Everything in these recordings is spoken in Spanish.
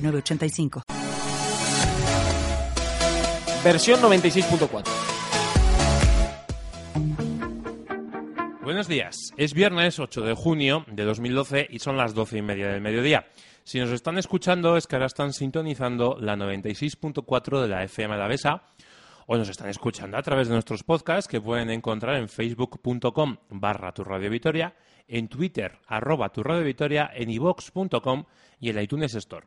985. Versión 96.4. Buenos días. Es viernes 8 de junio de 2012 y son las 12 y media del mediodía. Si nos están escuchando es que ahora están sintonizando la 96.4 de la FM Alavesa o nos están escuchando a través de nuestros podcasts que pueden encontrar en facebook.com barra tu radio Vitoria, en Twitter arroba tu radio Vitoria, en ivox.com y en iTunes Store.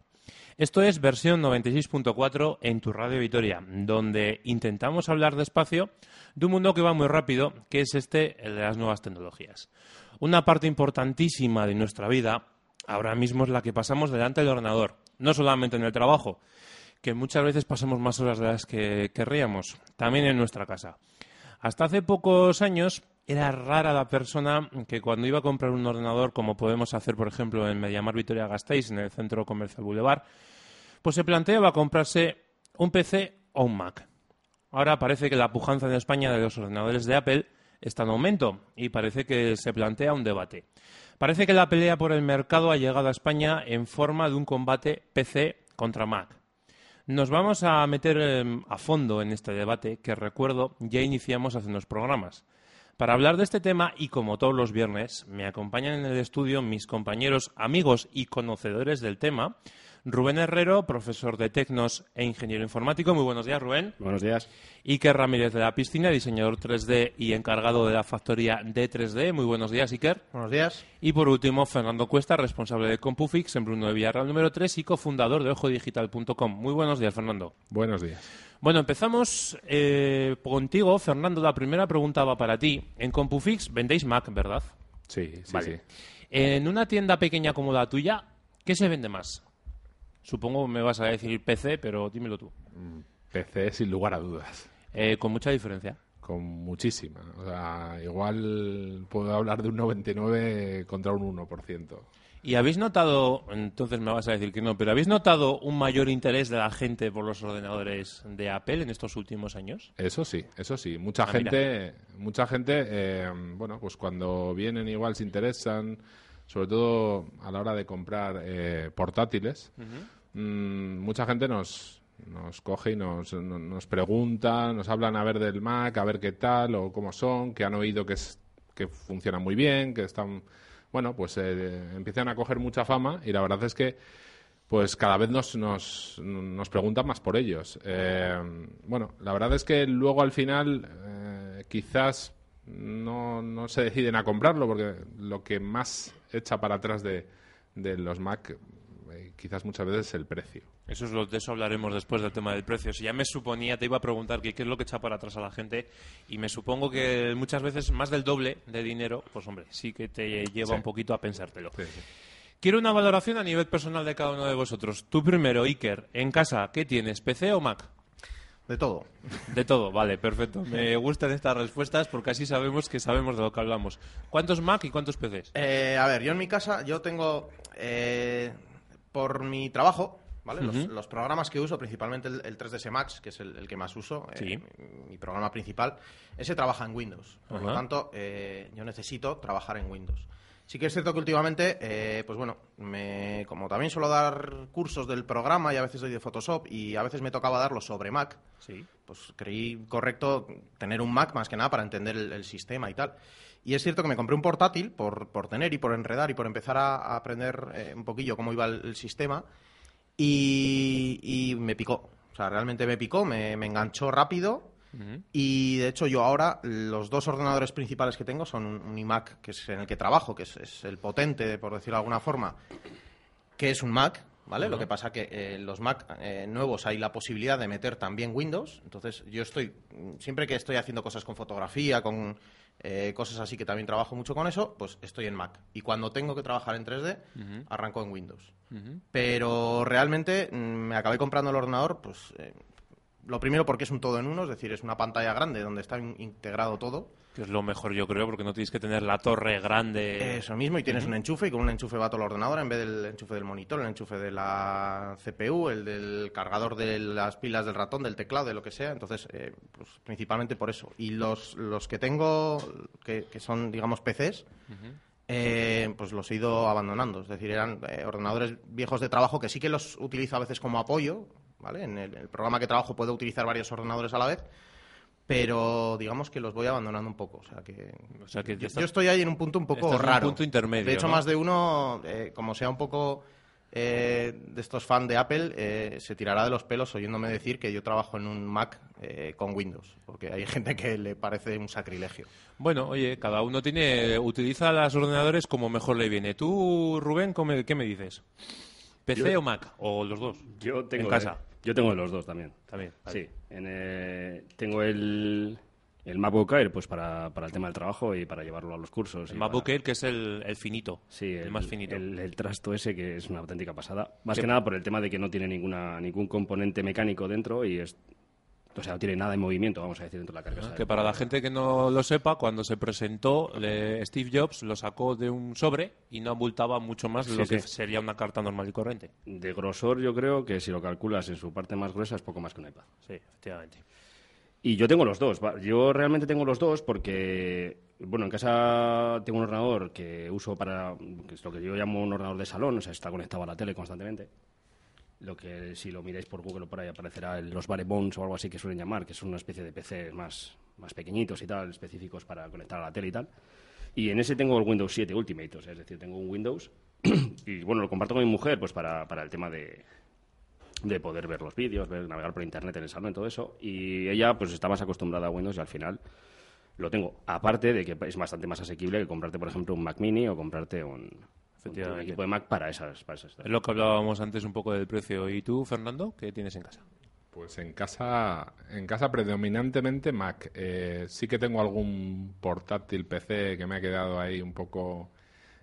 Esto es versión 96.4 en tu radio Vitoria, donde intentamos hablar despacio de un mundo que va muy rápido, que es este el de las nuevas tecnologías. Una parte importantísima de nuestra vida ahora mismo es la que pasamos delante del ordenador, no solamente en el trabajo, que muchas veces pasamos más horas de las que querríamos, también en nuestra casa. Hasta hace pocos años era rara la persona que cuando iba a comprar un ordenador, como podemos hacer, por ejemplo, en Mediamar Vitoria Gasteiz, en el Centro Comercial Boulevard, pues se planteaba comprarse un PC o un Mac. Ahora parece que la pujanza en España de los ordenadores de Apple está en aumento y parece que se plantea un debate. Parece que la pelea por el mercado ha llegado a España en forma de un combate PC contra Mac. Nos vamos a meter em, a fondo en este debate que recuerdo ya iniciamos hace unos programas. Para hablar de este tema y como todos los viernes, me acompañan en el estudio mis compañeros, amigos y conocedores del tema. Rubén Herrero, profesor de Tecnos e ingeniero informático. Muy buenos días, Rubén. Buenos días. Iker Ramírez de la Piscina, diseñador 3D y encargado de la factoría de 3D. Muy buenos días, Iker. Buenos días. Y por último, Fernando Cuesta, responsable de Compufix en Bruno de Villarreal número 3 y cofundador de ojodigital.com. Muy buenos días, Fernando. Buenos días. Bueno, empezamos eh, contigo, Fernando. La primera pregunta va para ti. En Compufix vendéis Mac, ¿verdad? Sí, sí, Vale. sí. En una tienda pequeña como la tuya, ¿qué se vende más? Supongo me vas a decir PC, pero dímelo tú. PC sin lugar a dudas. Eh, con mucha diferencia. Con muchísima. O sea, igual puedo hablar de un 99 contra un 1%. ¿Y habéis notado, entonces me vas a decir que no, pero habéis notado un mayor interés de la gente por los ordenadores de Apple en estos últimos años? Eso sí, eso sí. Mucha Ah, mira. gente, mucha gente, eh, bueno, pues cuando vienen igual se interesan, sobre todo a la hora de comprar eh, portátiles. Mm, mucha gente nos, nos coge y nos, no- nos pregunta, nos hablan a ver del Mac, a ver qué tal o cómo son, que han oído que, es, que funcionan muy bien, que están, bueno, pues eh, empiezan a coger mucha fama y la verdad es que pues cada vez nos, nos, nos preguntan más por ellos. Eh, bueno, la verdad es que luego al final eh, quizás no, no se deciden a comprarlo porque lo que más echa para atrás de, de los Mac eh, quizás muchas veces es el precio. Eso es lo, de eso hablaremos después del tema del precio. Si ya me suponía, te iba a preguntar que qué es lo que echa para atrás a la gente y me supongo que muchas veces más del doble de dinero, pues hombre, sí que te lleva Sí. un poquito a pensártelo. Sí, sí. Quiero una valoración a nivel personal de cada uno de vosotros. Tú primero, Iker, en casa, ¿qué tienes? ¿PC o Mac? De todo. De todo, vale, perfecto. Me gustan estas respuestas porque así sabemos que sabemos de lo que hablamos. ¿Cuántos Mac y cuántos PCs? Eh, a ver, yo en mi casa, yo tengo, eh, por mi trabajo, ¿vale? Los- programas que uso, principalmente el, el 3ds Max, que es el, el que más uso, eh, mi, mi programa principal, ese trabaja en Windows. Por lo tanto, eh, yo necesito trabajar en Windows. Sí que es cierto que últimamente, eh, pues bueno, me, como también suelo dar cursos del programa y a veces doy de Photoshop y a veces me tocaba darlos sobre Mac, Sí. pues creí correcto tener un Mac más que nada para entender el, el sistema y tal. Y es cierto que me compré un portátil por, por tener y por enredar y por empezar a, a aprender eh, un poquillo cómo iba el, el sistema y, y me picó. O sea, realmente me picó, me, me enganchó rápido y de hecho yo ahora los dos ordenadores principales que tengo son un, un iMac que es en el que trabajo, que es, es el potente, por decirlo de alguna forma, que es un Mac, ¿vale? Lo que pasa que eh, los Mac eh, nuevos hay la posibilidad de meter también Windows. Entonces yo estoy, siempre que estoy haciendo cosas con fotografía, con eh, cosas así que también trabajo mucho con eso, pues estoy en Mac. Y cuando tengo que trabajar en 3D, arranco en Windows. Pero realmente mm, me acabé comprando el ordenador, pues eh, lo primero porque es un todo en uno, es decir, es una pantalla grande donde está in- integrado todo. Que es lo mejor, yo creo, porque no tienes que tener la torre grande. Eso mismo, y tienes un enchufe, y con un enchufe va todo el ordenador en vez del enchufe del monitor, el enchufe de la CPU, el del cargador de las pilas del ratón, del teclado, de lo que sea. Entonces, eh, pues principalmente por eso. Y los, los que tengo, que, que son, digamos, PCs, eh, pues los he ido abandonando. Es decir, eran eh, ordenadores viejos de trabajo que sí que los utilizo a veces como apoyo, ¿vale? En el, el programa que trabajo puedo utilizar varios ordenadores a la vez, pero digamos que los voy abandonando un poco. O sea que, O sea que ya yo, estoy ahí en un punto un poco en un raro. punto intermedio, De hecho, ¿no? más de uno, eh, como sea un poco eh, de estos fans de Apple, eh, se tirará de los pelos oyéndome decir que yo trabajo en un Mac eh, con Windows, porque hay gente que le parece un sacrilegio. Bueno, oye, cada uno tiene utiliza los ordenadores como mejor le viene. Tú, Rubén, ¿cómo me- ¿qué me dices? ¿PC Yo- o Mac? ¿O los dos? Yo tengo En casa. Yo tengo los dos también. También. vale. Sí. En, eh, tengo el, el MacBook Air pues para, para el tema del trabajo y para llevarlo a los cursos. El MacBook para- Air, que es el, el finito. Sí, el, más finito. El, el trasto ese que es una auténtica pasada. Más ¿Qué? que nada por el tema de que no tiene ninguna ningún componente mecánico dentro y es o sea, no tiene nada de movimiento, vamos a decir, dentro de la carcasa. Que para la gente que no lo sepa, cuando se presentó, le- Steve Jobs lo sacó de un sobre y no abultaba mucho más de Sí, lo que sería una carta normal y corriente. De grosor, yo creo que si lo calculas en su parte más gruesa es poco más que un iPad. Sí, efectivamente. Y yo tengo los dos. Yo realmente tengo los dos porque, bueno, en casa tengo un ordenador que uso para, que es lo que yo llamo un ordenador de salón, o sea, está conectado a la tele constantemente. Lo que si lo miráis por Google o por ahí aparecerá los Barebones o algo así que suelen llamar, que son una especie de PC más, más pequeñitos y tal, específicos para conectar a la tele y tal. Y en ese tengo el Windows 7 Ultimate, o sea, es decir, tengo un Windows y bueno, lo comparto con mi mujer pues para, para el tema de, de poder ver los vídeos, ver, navegar por internet en el salón y todo eso. Y ella pues está más acostumbrada a Windows y al final lo tengo. Aparte de que es bastante más asequible que comprarte, por ejemplo, un Mac Mini o comprarte un, un Efectivamente. equipo de Mac para esas, para esas Es lo que hablábamos antes un poco del precio. ¿Y tú, Fernando, qué tienes en casa? Pues en casa, en casa predominantemente Mac. Eh, sí que tengo algún portátil PC que me ha quedado ahí un poco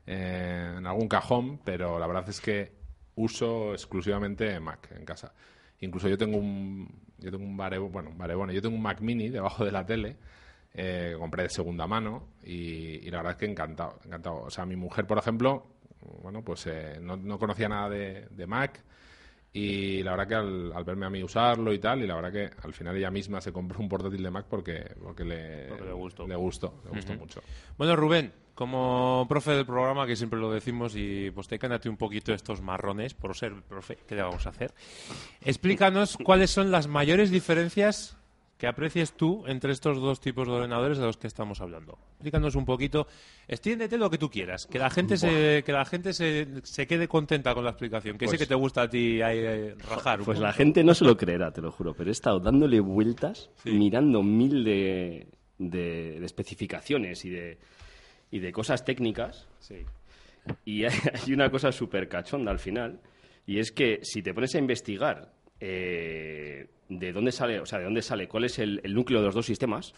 eh, en algún cajón, pero la verdad es que uso exclusivamente Mac en casa. Incluso yo tengo un, yo tengo un Barebo- bueno, un Barebone, yo tengo un Mac Mini debajo de la tele. eh, que compré de segunda mano y, y la verdad es que encantado, encantado. O sea, mi mujer, por ejemplo, bueno, pues eh, no, no conocía nada de, de Mac y la verdad que al, al verme a mí usarlo y tal, y la verdad que al final ella misma se compró un portátil de Mac porque, porque, le, Porque le gustó. Le gustó, le gustó mucho. Bueno, Rubén, como profe del programa, que siempre lo decimos, y pues te cánate un poquito estos marrones por ser profe, ¿qué le vamos a hacer? Explícanos cuáles son las mayores diferencias que aprecies tú entre estos dos tipos de ordenadores de los que estamos hablando. Explícanos un poquito, extiéndete lo que tú quieras, que la gente se, que la gente se, se quede contenta con la explicación, que sé Pues- que te gusta a ti ahí, eh, rajar. un Pues la gente no se lo creerá, te lo juro, pero he estado dándole vueltas, Sí. mirando mil de, de- de especificaciones y de, y de cosas técnicas. Sí. Y hay, hay una cosa súper cachonda al final, y es que si te pones a investigar eh, de dónde sale, o sea, de dónde sale, cuál es el, el núcleo de los dos sistemas,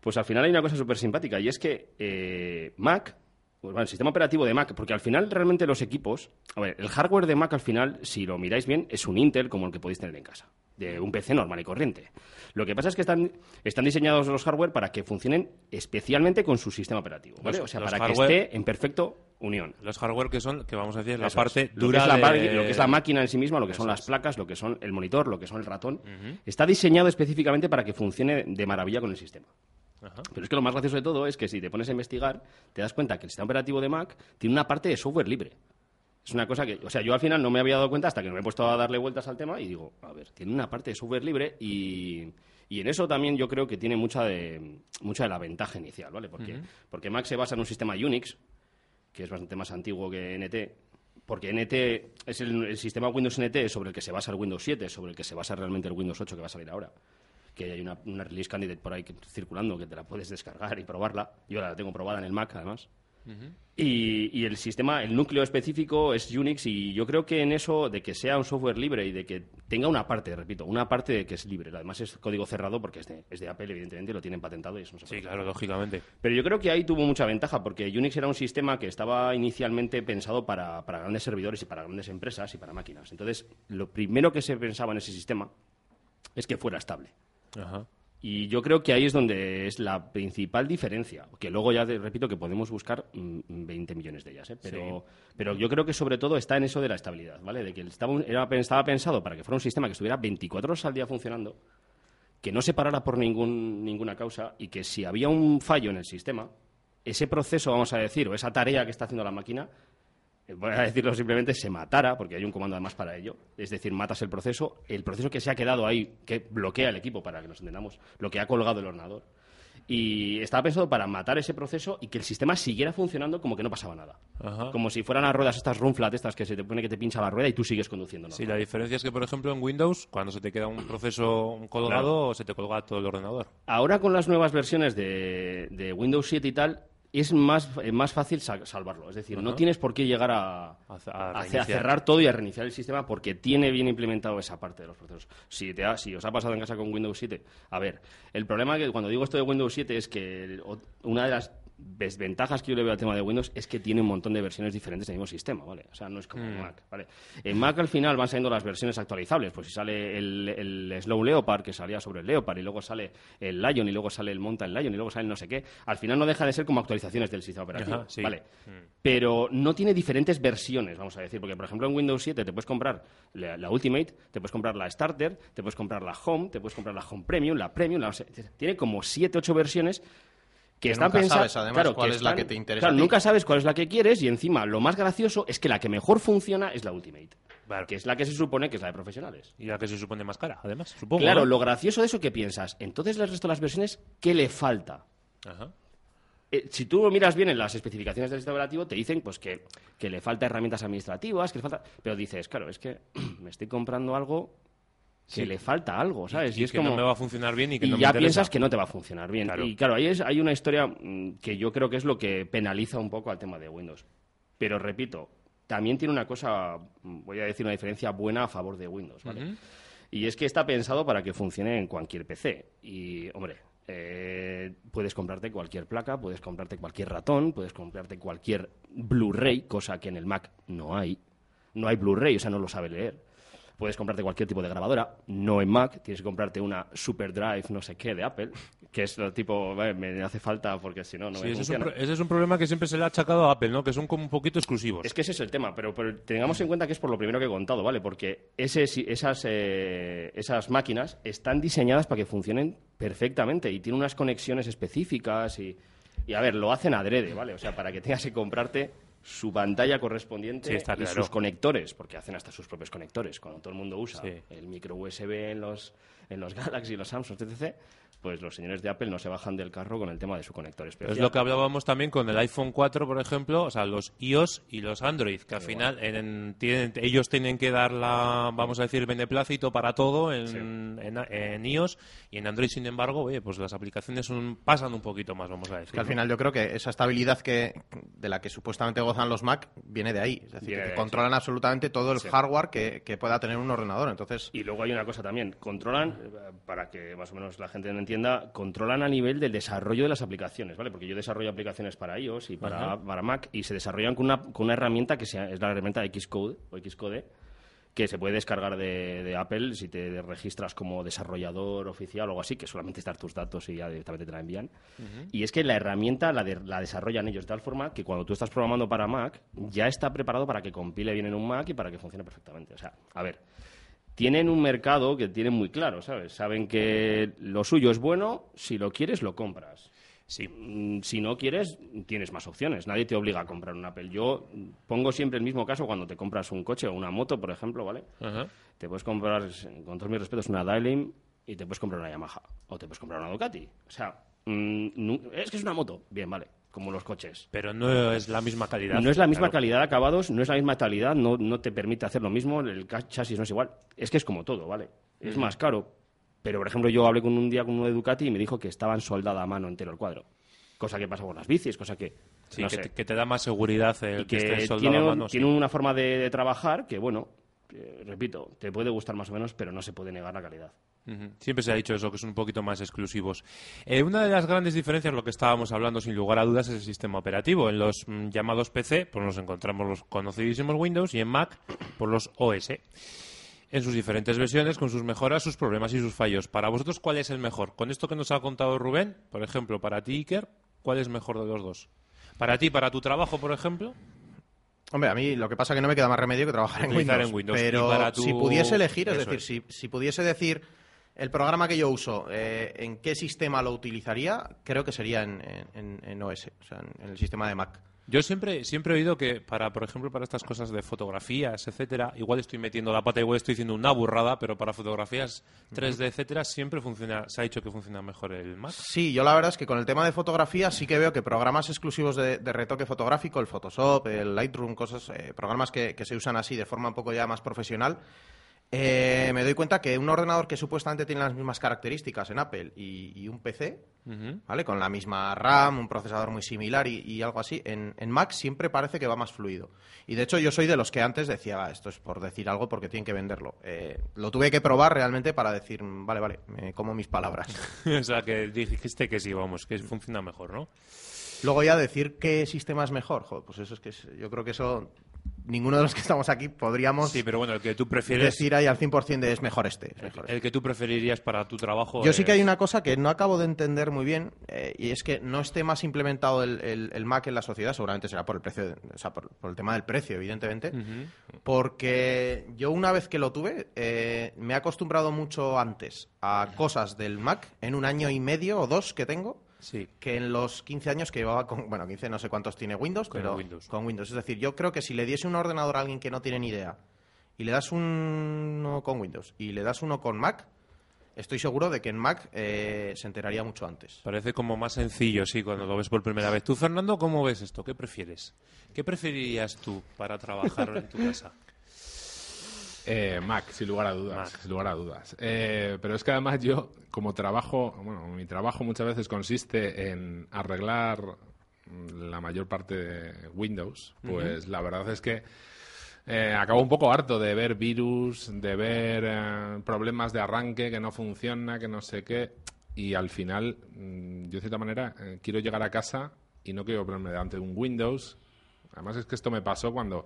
pues al final hay una cosa súper simpática, y es que eh, Mac, pues, bueno, el sistema operativo de Mac, porque al final realmente los equipos, a ver, el hardware de Mac al final, si lo miráis bien, es un Intel como el que podéis tener en casa, de un PC normal y corriente. Lo que pasa es que están, están diseñados los hardware para que funcionen especialmente con su sistema operativo, ¿vale? Los- o sea, para hardware- que esté en perfecto unión. Los hardware que son, que vamos a decir, la Eso parte es. lo que dura la, lo que es la máquina en sí misma, lo que son las es. placas, lo que son el monitor, lo que son el ratón, está diseñado específicamente para que funcione de maravilla con el sistema. Ajá. Pero es que lo más gracioso de todo es que si te pones a investigar, te das cuenta que el sistema operativo de Mac tiene una parte de software libre. Es una cosa que, o sea, yo al final no me había dado cuenta hasta que me he puesto a darle vueltas al tema y digo, a ver, tiene una parte de software libre y, y en eso también yo creo que tiene mucha de, mucha de la ventaja inicial, ¿vale? Porque, porque Mac se basa en un sistema Unix, que es bastante más antiguo que NT, porque NT es el, el sistema Windows NT sobre el que se basa el Windows 7, sobre el que se basa realmente el Windows 8 que va a salir ahora. Que hay una, release candidate por ahí que- circulando que te la puedes descargar y probarla. Yo la tengo probada en el Mac, además. Y, y el sistema, el núcleo específico es Unix y yo creo que en eso de que sea un software libre y de que tenga una parte, repito, una parte de que es libre. Además es código cerrado porque es de, es de Apple, evidentemente, lo tienen patentado y eso no se Sí, claro, lógicamente. pero yo creo que ahí tuvo mucha ventaja, porque Unix era un sistema que estaba inicialmente pensado para, para grandes servidores y para grandes empresas y para máquinas. Entonces, lo primero que se pensaba en ese sistema es que fuera estable. Ajá. Y yo creo que ahí es donde es la principal diferencia. Que luego ya te repito que podemos buscar mm, 20 millones de ellas. ¿eh? Pero, pero yo creo que sobre todo está en eso de la estabilidad, ¿vale? De que estaba, era- estaba pensado para que fuera un sistema que estuviera 24 horas al día funcionando, que no se parara por ningún, ninguna causa y que si había un fallo en el sistema, ese proceso, vamos a decir, o esa tarea que está haciendo la máquina, voy a decirlo simplemente, se matara, porque hay un comando además para ello. Es decir, matas el proceso, el proceso que se ha quedado ahí, que bloquea el equipo, para que nos entendamos, lo que ha colgado el ordenador. Y estaba pensado para matar ese proceso y que el sistema siguiera funcionando como que no pasaba nada. Ajá. Como si fueran las ruedas estas run flat, estas que se te pone que te pincha la rueda y tú sigues conduciendo. Sí, la diferencia es que, por ejemplo, en Windows, cuando se te queda un proceso colgado, se te colga todo el ordenador. Ahora con las nuevas versiones de, de Windows 7 y tal, es más, eh, más fácil sa- salvarlo. Es decir, no tienes por qué llegar a, cerrar todo y a reiniciar el sistema porque tiene bien implementado esa parte de los procesos. Si, te ha- si os ha pasado en casa con Windows 7, a ver, el problema que cuando digo esto de Windows 7 es que el- una de las desventajas que yo le veo al tema de Windows es que tiene un montón de versiones diferentes del mismo sistema, ¿vale? O sea, no es como Mm. Mac, ¿vale? En Mac al final van saliendo las versiones actualizables, pues si sale el, el Slow Leopard que salía sobre el Leopard y luego sale el Lion y luego sale el Mountain Lion y luego sale el no sé qué, al final no deja de ser como actualizaciones del sistema operativo, Ajá, sí. ¿vale? Mm. Pero no tiene diferentes versiones, vamos a decir, porque por ejemplo en Windows 7 te puedes comprar la, la Ultimate, te puedes comprar la Starter, te puedes comprar la Home, te puedes comprar la Home Premium, la Premium, la, tiene como 7, 8 versiones que, Que están nunca pensadas. sabes, además, claro, cuál es la que te interesa Claro, a ti. nunca sabes cuál es la que quieres y encima lo más gracioso es que la que mejor funciona es la Ultimate, Claro. que es la que se supone que es la de profesionales. Y la que se supone más cara, además, supongo. claro, ¿no? lo gracioso de eso que piensas, entonces el resto de las versiones, ¿qué le falta? Ajá. Eh, si tú miras bien en las especificaciones del sistema operativo, te dicen pues que, que le falta herramientas administrativas, que le falta... Pero dices, claro, es que me estoy comprando algo que Sí. le falta algo, ¿sabes? Y, es que como... no me va a funcionar bien y que y no me ya interesa. piensas que no te va a funcionar bien. Claro. Y claro, ahí es, hay una historia mm, que yo creo que es lo que penaliza un poco al tema de Windows. Pero repito, también tiene una cosa, mm, voy a decir una diferencia buena a favor de Windows, ¿vale? Y es que está pensado para que funcione en cualquier PC. Y, hombre, eh, puedes comprarte cualquier placa, puedes comprarte cualquier ratón, puedes comprarte cualquier Blu-ray, cosa que en el Mac no hay. No hay Blu-ray, o sea, no lo sabe leer. Puedes comprarte cualquier tipo de grabadora, no en Mac, tienes que comprarte una Super Drive no sé qué de Apple, que es lo tipo, "Eh, me hace falta porque si no, no Sí, me ese es, un, pro- ese es un problema que siempre se le ha achacado a Apple, ¿no? Que son como un poquito exclusivos. Es que ese es el tema, pero, pero tengamos en cuenta que es por lo primero que he contado, ¿vale? Porque ese, esas, eh, esas máquinas están diseñadas para que funcionen perfectamente y tienen unas conexiones específicas y, y, a ver, lo hacen adrede, ¿vale? O sea, para que tengas que comprarte su pantalla correspondiente Sí, está y sus conectores, porque hacen hasta sus propios conectores. Cuando todo el mundo usa Sí. el micro USB en los, en los Galaxy, los Samsung, etc., pues los señores de Apple no se bajan del carro con el tema de su conector especial. Es lo que hablábamos también con el iPhone 4, por ejemplo, o sea, los iOS y los Android, que al final en- tienen- ellos tienen que dar la, vamos a decir, el beneplácito para todo en, en, en iOS y en Android, sin embargo, oye, pues las aplicaciones son- pasan un poquito más, vamos a decir. Que al ¿no? final yo creo que esa estabilidad que de la que supuestamente gozan los Mac viene de ahí. Es decir, que controlan absolutamente todo el Sí. hardware que, que pueda tener un ordenador. Entonces, Y luego hay una cosa también, controlan, eh, para que más o menos la gente no entienda, controlan a nivel del desarrollo de las aplicaciones, ¿vale? Porque yo desarrollo aplicaciones para iOS y para, para Mac y se desarrollan con una, con una herramienta que sea, es la herramienta Xcode o Xcode, que se puede descargar de, de Apple si te registras como desarrollador oficial o algo así, que solamente es dar tus datos y ya directamente te la envían. Y es que la herramienta la, de- la desarrollan ellos de tal forma que cuando tú estás programando para Mac, ya está preparado para que compile bien en un Mac y para que funcione perfectamente. O sea, a ver, tienen un mercado que tienen muy claro, ¿sabes? Saben que lo suyo es bueno, si lo quieres, lo compras. Sí. Mm, Si no quieres, tienes más opciones. Nadie te obliga a comprar un Apple. Yo pongo siempre el mismo caso cuando te compras un coche o una moto, por ejemplo, ¿vale? Ajá. Te puedes comprar, con todos mis respetos, una Dailin y te puedes comprar una Yamaha. O te puedes comprar una Ducati. O sea, mm, nu- es que es una moto. Bien, vale. Como los coches. Pero no es la misma calidad. No es la misma claro. calidad de acabados, no es la misma calidad, no, no te permite hacer lo mismo, el chasis no es igual. Es que es como todo, ¿vale? Es más caro. Pero, por ejemplo, yo hablé con un día con uno de Ducati y me dijo que estaban soldada a mano entero el cuadro. Cosa que pasa con las bicis, cosa que... Sí, no que, sé. te, que te da más seguridad el y que, que esté soldado tiene, a mano. sí. tiene una forma de, de trabajar que, bueno, eh, repito, te puede gustar más o menos, pero no se puede negar la calidad. Siempre se ha dicho eso, que son un poquito más exclusivos. Eh, una de las grandes diferencias, lo que estábamos hablando sin lugar a dudas, es el sistema operativo. En los mm, llamados PC, pues nos encontramos los conocidísimos Windows y en Mac, por los OS. En sus diferentes versiones, con sus mejoras, sus problemas y sus fallos. Para vosotros, ¿cuál es el mejor? Con esto que nos ha contado Rubén, por ejemplo, para ti, Iker, ¿cuál es mejor de los dos? Para ti, para tu trabajo, por ejemplo. Hombre, a mí lo que pasa es que no me queda más remedio que trabajar en Windows. en Windows. Pero tu- si pudiese elegir, es Eso decir, si, si pudiese decir el programa que yo uso, eh, en qué sistema lo utilizaría, creo que sería en, en- en OS, o sea, en, en el sistema de Mac. Yo siempre, siempre he oído que para, por ejemplo, para estas cosas de fotografías, etcétera, igual estoy metiendo la pata, igual estoy diciendo una burrada, pero para fotografías 3D, etcétera, siempre funciona, se ha dicho que funciona mejor el Mac. Sí, yo la verdad es que con el tema de fotografía sí que veo que programas exclusivos de, de retoque fotográfico, el Photoshop, el Lightroom, cosas, eh, programas que, que se usan así de forma un poco ya más profesional, eh, me doy cuenta que un ordenador que supuestamente tiene las mismas características en Apple y, y un PC. ¿vale? Con la misma RAM, un procesador muy similar y, y algo así, en, en Mac siempre parece que va más fluido. Y de hecho yo soy de los que antes decía, "Va, esto es por decir algo porque tienen que venderlo. Eh, lo tuve que probar realmente para decir, "Mm, vale, vale, me como mis palabras. o sea, que dijiste que sí, vamos, que funciona mejor, ¿no? Luego ya decir qué sistema es mejor, joder, pues eso es que es- yo creo que eso ninguno de los que estamos aquí podríamos Sí, pero bueno, el que tú prefieres, decir ahí al 100% de es mejor este. es mejor este". el que tú preferirías para tu trabajo. Yo sí que hay una cosa que no acabo de entender muy bien eh, y es que no esté más implementado el, el- el Mac en la sociedad, seguramente será por el precio, o sea, por, por el tema del precio, evidentemente, porque yo una vez que lo tuve eh, me he acostumbrado mucho antes a cosas del Mac en un año y medio o dos que tengo Sí. que en los 15 años que llevaba con, bueno, 15 no sé cuántos tiene Windows, Con pero Windows. con Windows. Es decir, yo creo que si le diese un ordenador a alguien que no tiene ni idea y le das uno con Windows y le das uno con Mac, estoy seguro de que en Mac eh, se enteraría mucho antes. Parece como más sencillo, sí, cuando lo ves por primera vez. Tú, Fernando, ¿cómo ves esto? ¿Qué prefieres? ¿Qué preferirías tú para trabajar en tu casa? Eh, Mac, sin lugar a dudas. Mac. Sin lugar a dudas. Eh, pero es que además yo, como trabajo, bueno, mi trabajo muchas veces consiste en arreglar la mayor parte de Windows, pues la verdad es que eh, acabo un poco harto de ver virus, de ver eh, problemas de arranque que no funciona, que no sé qué. Y al final, mm, yo de cierta manera, eh, quiero llegar a casa y no quiero ponerme delante de un Windows. Además es que esto me pasó cuando,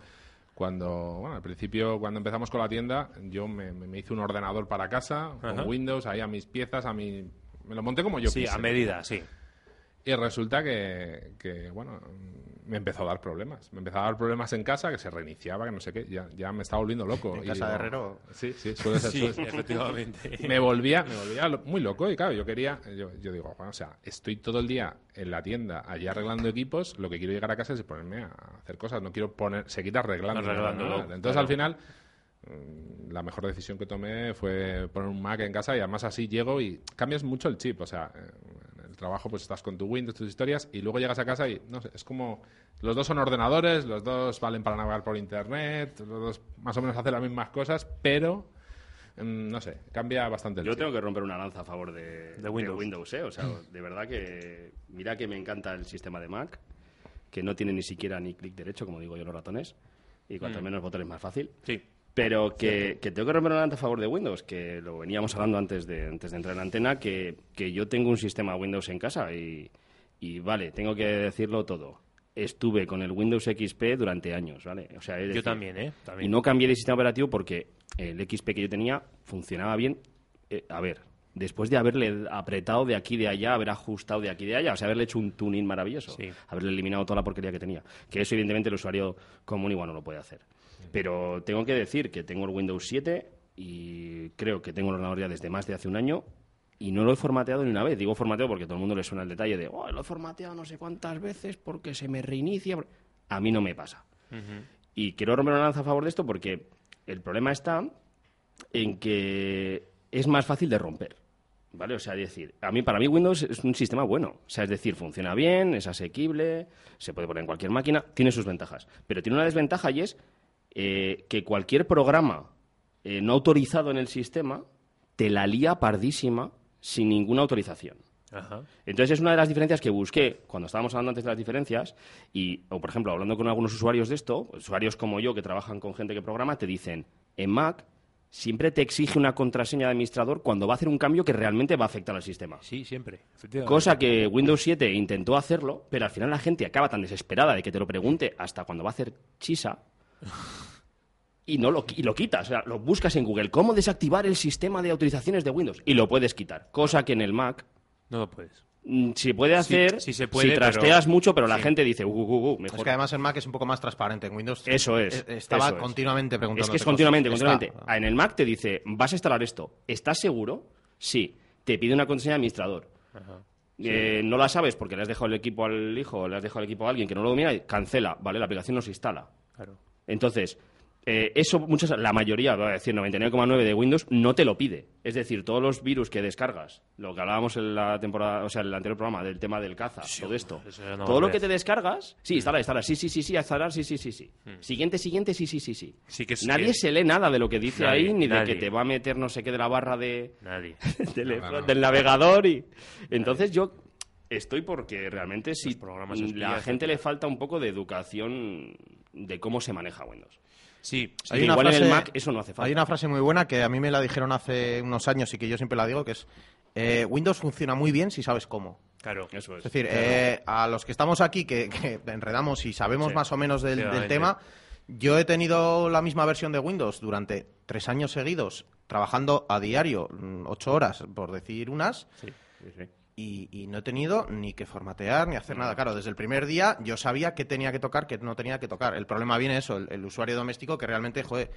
cuando bueno, al principio, cuando empezamos con la tienda, yo me, me- hice un ordenador para casa, Ajá. con Windows, ahí a mis piezas, a mi... Me lo monté como yo sí, quise. a medida, sí. Y resulta que, que, bueno, me empezó a dar problemas. Me empezó a dar problemas en casa, que se reiniciaba, que no sé qué. Ya, ya me estaba volviendo loco. En Y casa de digo, Herrero. Sí, sí, suele ser. Sí, suele ser. efectivamente. Me volvía, me volvía muy loco y claro, yo quería, yo, yo digo, bueno, o sea, estoy todo el día en la tienda allí arreglando equipos, lo que quiero llegar a casa es ponerme a hacer cosas, no quiero poner, seguir arreglando. Arreglándolo, nada. Entonces claro. al final mm, la mejor decisión que tomé fue poner un Mac en casa y además así llego y cambias mucho el chip, o sea, eh, trabajo pues estás con tu Windows, tus historias y luego llegas a casa y no sé, es como los dos son ordenadores, los dos valen para navegar por internet, los dos más o menos hacen las mismas cosas, pero mm, no sé, cambia bastante el Yo chip. tengo que romper una lanza a favor de, De Windows. ¿eh? O sea, de verdad que mira que me encanta el sistema de Mac, que no tiene ni siquiera ni clic derecho, como digo yo los ratones, y Mm. cuanto menos botones más fácil. Sí. Pero que, que tengo que romper una lanza a favor de Windows, que lo veníamos hablando antes de, antes de entrar en la antena, que, que yo tengo un sistema Windows en casa y, y vale, tengo que decirlo todo. Estuve con el Windows XP durante años, ¿vale? O sea, Yo también, ¿eh? También. y no cambié de sistema operativo porque el XP que yo tenía funcionaba bien. Eh, a ver, después de haberle apretado de aquí de allá, haber ajustado de aquí de allá, o sea, haberle hecho un tuning maravilloso, Sí. haberle eliminado toda la porquería que tenía. Que eso, evidentemente, el usuario común igual no lo puede hacer. Pero tengo que decir que tengo el Windows 7 y creo que tengo el ordenador ya desde más de hace un año y no lo he formateado ni una vez. Digo formateado porque a todo el mundo le suena el detalle de, oh, lo he formateado no sé cuántas veces porque se me reinicia. A mí no me pasa. Y quiero romper una lanza a favor de esto porque el problema está en que es más fácil de romper. ¿Vale? O sea, decir, a mí, para mí Windows es un sistema bueno. O sea, es decir, funciona bien, es asequible, se puede poner en cualquier máquina, tiene sus ventajas. Pero tiene una desventaja y es eh, que cualquier programa eh, no autorizado en el sistema te la lía pardísima sin ninguna autorización. Ajá. Entonces es una de las diferencias que busqué cuando estábamos hablando antes de las diferencias y, o por ejemplo, hablando con algunos usuarios de esto, usuarios como yo que trabajan con gente que programa, te dicen, en Mac siempre te exige una contraseña de administrador cuando va a hacer un cambio que realmente va a afectar al sistema. Sí, siempre. Cosa que Windows 7 intentó hacerlo, pero al final la gente acaba tan desesperada de que te lo pregunte hasta cuando va a hacer chisa y no lo, y lo quitas. O sea, lo buscas en Google. ¿Cómo desactivar el sistema de autorizaciones de Windows? Y lo puedes quitar. Cosa que en el Mac No lo puedes. mm, se puede hacer sí se puede, si trasteas pero- mucho, pero la sí. gente dice, uh, uh, uh, mejor. Es que además en Mac es un poco más transparente. En Windows Eso es, eh, Estaba eso es. continuamente preguntando. Es que es continuamente, continuamente. Ah, En el Mac te dice, vas a instalar esto. ¿Estás seguro? Sí. Te pide una contraseña de administrador. Eh, no la sabes porque le has dejado el equipo al hijo, o le has dejado el equipo a alguien que no lo domina y cancela, ¿vale? La aplicación no se instala. Claro. Entonces, eh, eso muchas, la mayoría, voy a decir 99,9 de Windows, no te lo pide. Es decir, todos los virus que descargas, lo que hablábamos en la temporada, o sea, en el anterior programa del tema del caza, todo esto, no todo lo que te descargas, sí, instala, instala, sí, sí, sí, sí, instalar, sí, sí, sí, sí. Siguiente, siguiente, sí, sí, sí, sí. Sí que es Nadie que- se lee nada de lo que dice Nadie, ahí, ni de que te va a meter no sé qué de la barra de, Nadie. del, No, no, no. del navegador y entonces yo estoy porque realmente si la gente le falta un poco de educación de cómo se maneja Windows. Sí, sí. que igual en el Mac eso no hace falta. Hay una frase muy buena que a mí me la dijeron hace unos años y que yo siempre la digo, que es eh, Windows funciona muy bien si sabes cómo. Claro. Eso es. Es decir, eh, a los que estamos aquí, que, que enredamos y sabemos Sí, más o menos del, tema, yo he tenido la misma versión de Windows durante tres años seguidos, trabajando a diario, mm, ocho horas, por decir unas, Sí, sí, sí. Y, y no he tenido ni que formatear ni hacer nada. Claro, desde el primer día yo sabía qué tenía que tocar, qué no tenía que tocar. El problema viene eso, el, el usuario doméstico que realmente, joder,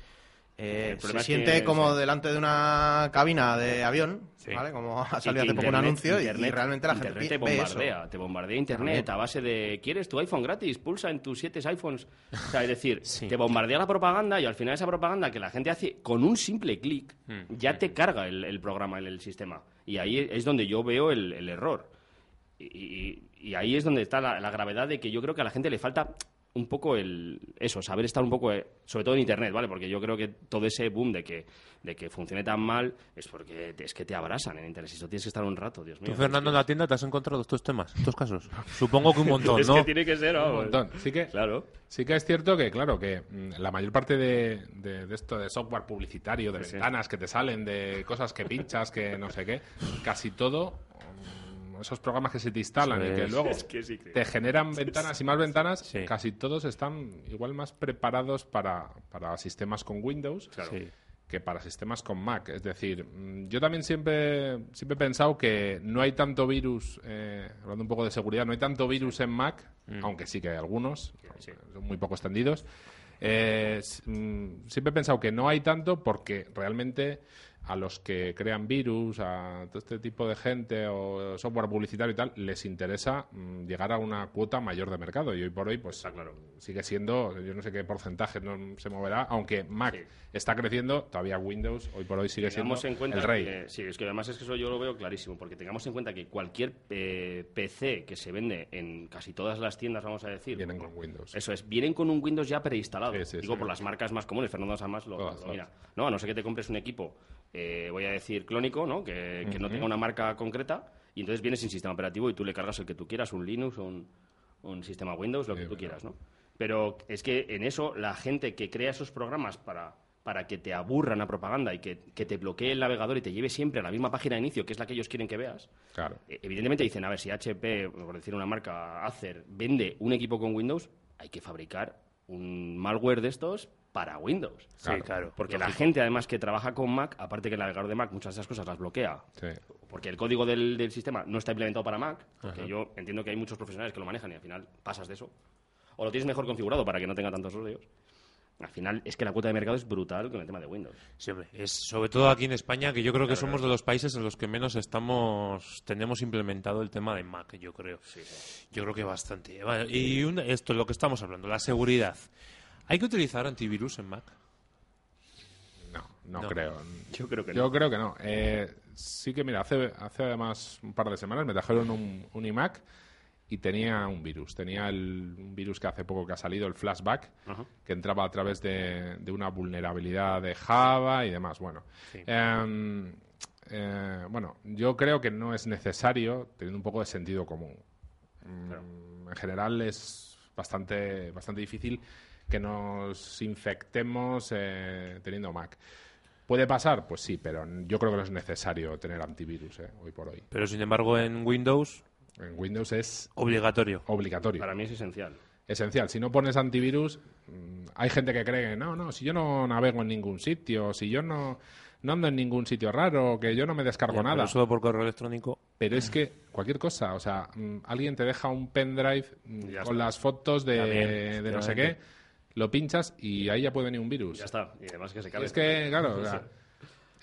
eh, se siente que, como sí. delante de una cabina de avión, Sí. ¿vale? Como ha salido hace poco un Internet- anuncio y- realmente la gente te ve eso. bombardea, te bombardea Internet a base de ¿quieres tu iPhone gratis? Pulsa en tus siete iPhones. O sea, es decir, Sí. te bombardea la propaganda y al final esa propaganda que la gente hace con un simple clic Mm. ya te carga el, el programa en el sistema. Y ahí es donde yo veo el, error. Y, ahí es donde está la gravedad de que yo creo que a la gente le falta un poco el eso, saber estar un poco, eh, sobre todo en Internet, ¿vale? Porque yo creo que todo ese boom de que, de que funcione tan mal es porque te- es que te abrasan en Internet. Si eso tienes que estar un rato, Dios mío. Tú, Fernando, en la tienda te has encontrado estos temas, estos casos. Supongo que un montón, es ¿no? que tiene que ser, Un montón. Sí que, Claro. sí que es cierto que, claro, que mm, la mayor parte de, de- de esto de software publicitario, de Sí, sí. ventanas que te salen, de cosas que pinchas, que no sé qué, casi todo, esos programas que se te instalan y que es. luego Es que sí que- te generan ventanas y más ventanas, Sí. casi todos están igual más preparados para, para sistemas con Windows Sí. que para sistemas con Mac. Es decir, mm, yo también siempre, siempre he pensado que no hay tanto virus, eh, hablando un poco de seguridad, no hay tanto virus en Mac, aunque sí que hay algunos, son muy poco extendidos. Eh, mm, siempre he pensado que no hay tanto porque realmente a los que crean virus, a todo este tipo de gente o software publicitario y tal, les interesa mm, llegar a una cuota mayor de mercado. Y hoy por hoy, pues sigue siendo, yo no sé qué porcentaje no se moverá, aunque Mac Sí. está creciendo, todavía Windows hoy por hoy sigue siendo Tengamos en cuenta el rey. que- sí, es que además es que eso yo lo veo clarísimo, porque tengamos en cuenta que cualquier eh, PC que se vende en casi todas las tiendas, vamos a decir, Vienen con Windows. Eso es, vienen con un Windows ya preinstalado. Sí, sí, Digo por las marcas más comunes, Fernando además lo, Todas, lo mira. No, a no ser que te compres un equipo, eh, voy a decir clónico, ¿no? Que, que no tenga una marca concreta, y entonces viene sin sistema operativo y tú le cargas el que tú quieras, un Linux un, un sistema Windows, lo que tú quieras, ¿no? Pero es que en eso la gente que crea esos programas para para que te aburran la propaganda y que, que te bloquee el navegador y te lleve siempre a la misma página de inicio, que es la que ellos quieren que veas, Claro. eh, Evidentemente dicen, a ver, si HP, por decir una marca, Acer, vende un equipo con Windows, hay que fabricar un malware de estos para Windows. Sí, claro. Porque la gente, además, que trabaja con Mac, aparte que el navegador de Mac muchas de esas cosas las bloquea, Sí. porque el código del, del sistema no está implementado para Mac, porque yo entiendo que hay muchos profesionales que lo manejan y al final pasas de eso. O lo tienes mejor configurado para que no tenga tantos rodeos. Al final es que la cuota de mercado es brutal con el tema de Windows. Sí, hombre, es sobre todo aquí en España, que yo creo que somos de los países en los que menos estamos tenemos implementado el tema de Mac, yo creo. Yo creo que bastante. Vale, y un- esto es lo que estamos hablando, la seguridad. ¿Hay que utilizar antivirus en Mac? No, no, No. creo. Yo creo que Yo no. creo que no. Eh, sí que, mira, hace, hace además un par de semanas me trajeron un, un iMac y tenía un virus. Tenía el, un virus que hace poco que ha salido, el flashback, Ajá. que entraba a través de, de una vulnerabilidad de Java y demás. Bueno, Sí. Em, eh, bueno, yo creo que no es necesario teniendo un poco de sentido común. Mm, En general es bastante, bastante difícil que nos infectemos eh, teniendo Mac. ¿Puede pasar? Pues sí, pero yo creo que no es necesario tener antivirus eh, hoy por hoy. Pero sin embargo en Windows, En Windows es obligatorio. obligatorio. Para mí es esencial. esencial. Si no pones antivirus, mm, hay gente que cree que no, no, si yo no navego en ningún sitio, si yo no, no ando en ningún sitio raro, que yo no me descargo Ya, nada. pero solo por correo electrónico. Pero es que cualquier cosa, o sea, mm, alguien te deja un pendrive mm, Ya con está. las fotos de, de no sé qué, lo pinchas y ahí ya puede venir un virus. Ya está. Y además que se cabe. es que, claro, o sea,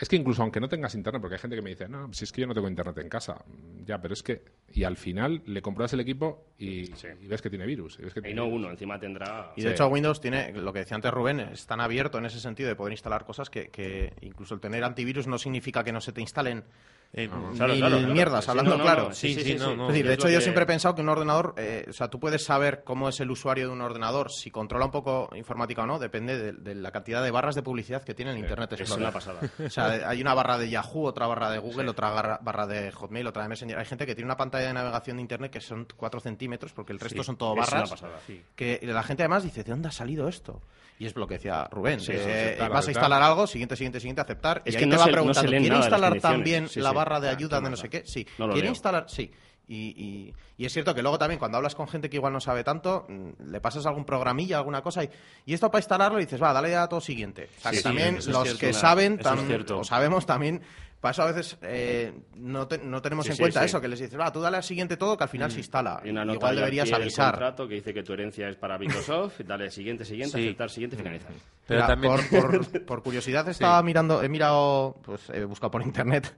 es que incluso aunque no tengas internet, porque hay gente que me dice, no, si es que yo no tengo internet en casa, Mm, ya, pero es que, y al final le compras el equipo y, Sí. y ves que tiene virus. Y, ves que Y tiene no virus. uno, encima tendrá... Y de Sí. hecho Windows tiene, lo que decía antes Rubén, es tan abierto en ese sentido de poder instalar cosas que, que incluso el tener antivirus no significa que no se te instalen Eh, Claro, mil claro, claro. mierdas, hablando no, claro. no, Sí, sí, no, no. Es decir, de Es hecho yo que- siempre he pensado que un ordenador, eh, o sea, tú puedes saber cómo es el usuario de un ordenador, si controla un poco informática o no, depende de, de la cantidad de barras de publicidad que tiene el Internet Es Explorer. una pasada. O sea, hay una barra de Yahoo, otra barra de Google, otra barra, barra de Hotmail, otra de Messenger. Hay gente que tiene una pantalla de navegación de Internet que son 4 centímetros, porque el resto son todo Es una barras. pasada. Que la gente además dice, ¿de dónde ha salido esto? Y es lo que decía Rubén. Sí, eh, aceptar, vas a instalar algo, siguiente, siguiente, siguiente, aceptar. Es y que ahí no te va se- no preguntando, leen ¿quiere instalar también la barra de Ah, ayuda de no sé qué? Sí. No ¿Quiere instalar? Sí. Y, y- y es cierto que luego también cuando hablas con gente que igual no sabe tanto, mm, le pasas algún programilla, alguna cosa y, y esto para instalarlo y dices, va, dale a todo siguiente. O sea, que Sí, también los cierto, que saben, es tam- o sabemos también, para eso a veces eh, no, te- no tenemos Sí, en sí, cuenta sí. eso, que les dices, va, tú dale al siguiente todo que al final se instala. Hay una nota Igual deberías avisar. contrato que dice que tu herencia es para Microsoft, dale siguiente, siguiente, Sí. aceptar, siguiente, finalizar. Pero Mira, también... por, por- por curiosidad estaba mirando, he mirado, pues he buscado por internet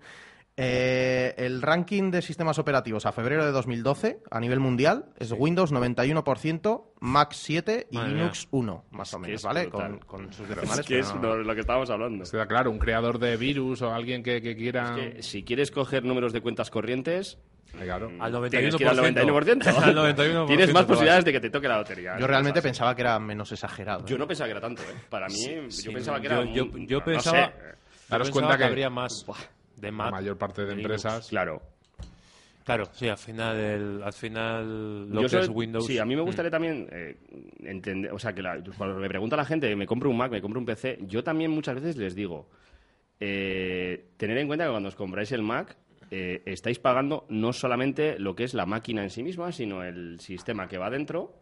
eh, el ranking de sistemas operativos a febrero de 2012 a nivel mundial es Windows 91%, Mac 7 y Madre Linux 1, más o menos, ¿vale? Con, con sus decimales. Es que pero es no- lo, que estábamos hablando. Queda claro, un creador de virus o alguien que, que quiera... Que si quieres coger números de cuentas corrientes, Eh, claro. Al 91%. tienes que ir al 91%. Al 91%. Tienes más posibilidades de que te toque la lotería. Yo realmente pensaba que era menos exagerado. Yo no pensaba que era tanto, ¿eh? Para mí, Sí, yo pensaba que era... yo- yo- yo no pensaba- sé. Daros cuenta pensaba que- habría más de La mayor parte de empresas... Claro. Claro, sí, al final, el- al final lo Yo que soy- es Windows. Sí, a mí me Mm. gustaría también eh, entender, o sea, que la- cuando me pregunta la gente, me compro un Mac, me compro un PC, yo también muchas veces les digo, eh, tener en cuenta que cuando os compráis el Mac, eh, estáis pagando no solamente lo que es la máquina en sí misma, sino el sistema que va dentro.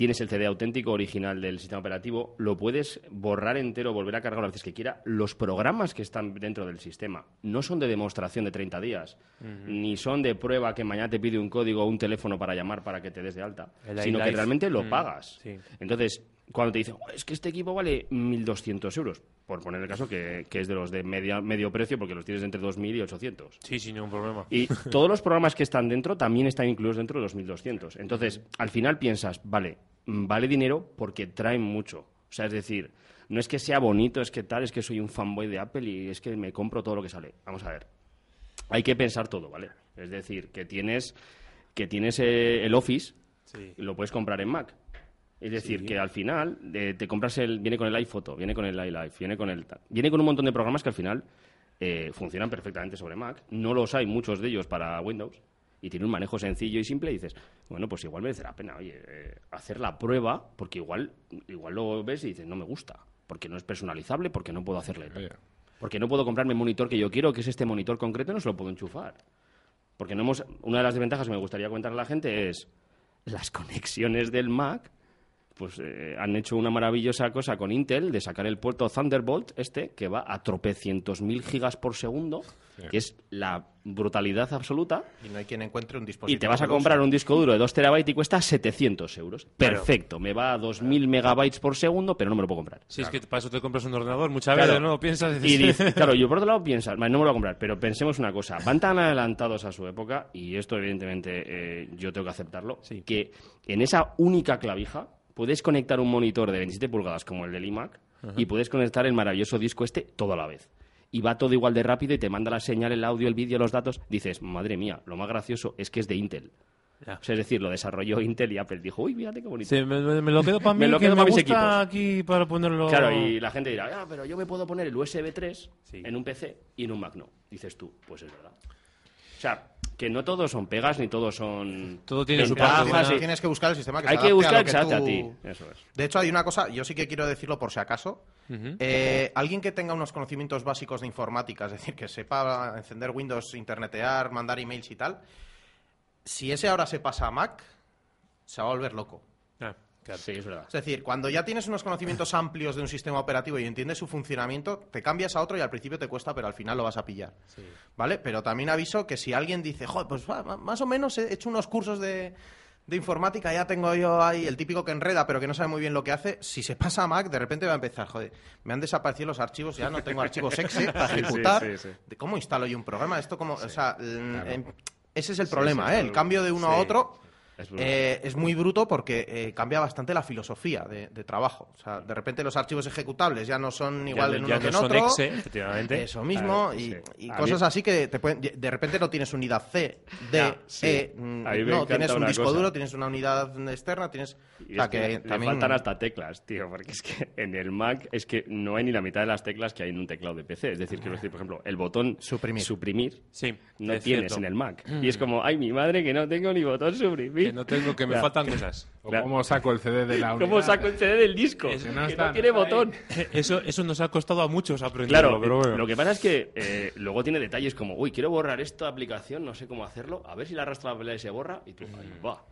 Tienes el CD auténtico original del sistema operativo, lo puedes borrar entero, volver a cargar las veces que quiera. Los programas que están dentro del sistema no son de demostración de 30 días, ni son de prueba que mañana te pide un código o un teléfono para llamar para que te des de alta, El sino que realmente lo Mm, pagas. sí. Entonces, cuando te dicen, "Oh, es que este equipo vale 1.200 euros, por poner el caso que, que es de los de media, medio precio, porque los tienes entre 2.000 y 800. Sí, sin ningún problema. Y todos los programas que están dentro también están incluidos dentro de los 1200. Entonces, al final piensas, vale, mm, vale dinero porque traen mucho. O sea, es decir, no es que sea bonito, es que tal, es que soy un fanboy de Apple y es que me compro todo lo que sale. Vamos a ver. Hay que pensar todo, ¿vale? Es decir, que tienes, que tienes eh, el Office Sí. y lo puedes comprar en Mac. Es decir, que al final eh, te compras el. Viene con el iPhoto, viene con el iLife, viene con el. Viene con un montón de programas que al final eh, funcionan perfectamente sobre Mac. No los hay muchos de ellos para Windows. Y tiene un manejo sencillo y simple. Y dices, bueno, pues igual merece la pena, oye, eh, hacer la prueba, porque igual, igual lo ves y dices, no me gusta. Porque no es personalizable, porque no puedo hacerle. Oye, Porque no puedo comprarme el monitor que yo quiero, que es este monitor concreto, no se lo puedo enchufar. Porque no hemos, una de las desventajas que me gustaría contar a la gente es las conexiones del Mac. Pues eh, han hecho una maravillosa cosa con Intel de sacar el puerto Thunderbolt este que va a tropecientos mil gigas por segundo, que es la brutalidad absoluta. Y no hay quien encuentre un dispositivo. Y te vas a comprar un disco duro de 2 terabytes y cuesta 700 euros. Perfecto, me va a 2000 megabytes por segundo, pero no me lo puedo comprar. Si es que para eso te compras un ordenador, muchas Claro. veces no lo piensas. Y dice- claro, yo por otro lado piensas, "Vale, no me lo voy a comprar, pero pensemos una cosa, van tan adelantados a su época, y esto evidentemente eh, yo tengo que aceptarlo, Sí. que en esa única clavija puedes conectar un monitor de 27 pulgadas como el del iMac y puedes conectar el maravilloso disco este todo a la vez. Y va todo igual de rápido y te manda la señal, el audio, el vídeo, los datos. Dices, madre mía, lo más gracioso es que es de Intel. Ya. O sea, es decir, lo desarrolló Intel y Apple dijo, uy, fíjate qué bonito. Sí, me, me- me lo quedo para mí, Me lo que quedo me pa' mis gusta equipos. aquí para ponerlo... Claro, y la gente dirá, ah, pero yo me puedo poner el USB 3 Sí. en un PC y en un Mac no. Dices tú, pues es verdad. O sea, que no todos son pegas ni todos son. Todo tiene su parte Tienes que buscar el sistema que Hay se que buscar adapte a ti. Eso es. De hecho, hay una cosa, yo sí que quiero decirlo por si acaso. Eh, alguien que tenga unos conocimientos básicos de informática, es decir, que sepa encender Windows, internetear, mandar emails y tal, si ese ahora se pasa a Mac, se va a volver loco. Ah, claro. Sí, es verdad. Es decir, cuando ya tienes unos conocimientos amplios de un sistema operativo y entiendes su funcionamiento, te cambias a otro y al principio te cuesta, pero al final lo vas a pillar. ¿Vale? Pero también aviso que si alguien dice, joder, pues más o menos he hecho unos cursos de, de informática, ya tengo yo ahí el típico que enreda, pero que no sabe muy bien lo que hace, si se pasa a Mac, de repente va a empezar, joder, me han desaparecido los archivos, ya no tengo archivos exe para sí, ejecutar. sí, sí. ¿De ¿Cómo instalo yo un programa? Esto como, o sea, mm, em, ese es el problema, ¿eh? El cambio de uno a otro Es eh, es muy bruto porque eh, cambia bastante la filosofía de, de trabajo. O sea, de repente los archivos ejecutables ya no son Ya igual no- en ya uno que en no son otro. exe, efectivamente. Eso mismo, Claro, y, sí. y A cosas mí- así que te pueden, de repente no tienes unidad C, D, Ya, sí. E, mm, no, tienes un disco cosa. duro, tienes una unidad externa, tienes... Y o sea, es que, que le faltan hasta teclas, tío, porque es que en el Mac es que no hay ni la mitad de las teclas que hay en un teclado de PC. Es decir, quiero decir, por ejemplo, el botón Suprimir. suprimir Sí, no es tienes cierto. en el Mac. Y es como, ay, mi madre, que no tengo ni botón suprimir. Que no tengo, que me Ya. faltan cosas. O Claro. cómo saco el CD de la unidad. ¿Cómo saco el CD del disco? Es- que que no, no está- tiene está botón. Eso, eso nos ha costado a muchos aprenderlo, Claro, pero bueno. lo que pasa es que eh, luego tiene detalles como, uy, quiero borrar esta aplicación, no sé cómo hacerlo, a ver si la arrastra y se borra, y tú, ahí va.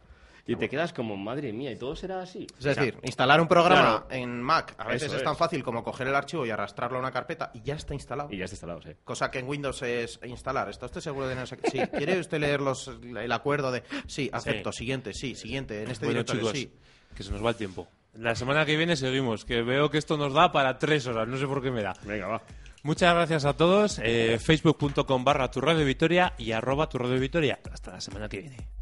Y te quedas como, madre mía, y todo será así. Es decir, instalar un programa claro. en Mac a veces es es. tan fácil como coger el archivo y arrastrarlo a una carpeta y ya está instalado. Y ya está instalado, sí. Cosa que en Windows es instalar. ¿Está usted seguro de no sé? Sí. ¿Quiere usted leer los, el acuerdo de sí, acepto, siguiente, sí, siguiente, en este Bueno, directorio, chicos, sí? que se nos va el tiempo. La semana que viene seguimos, que veo que esto nos da para tres horas, no sé por qué me da. Venga, va. Muchas gracias a todos. Eh, Facebook.com barra tu radio Vitoria y arroba tu radio Vitoria. Hasta la semana que viene.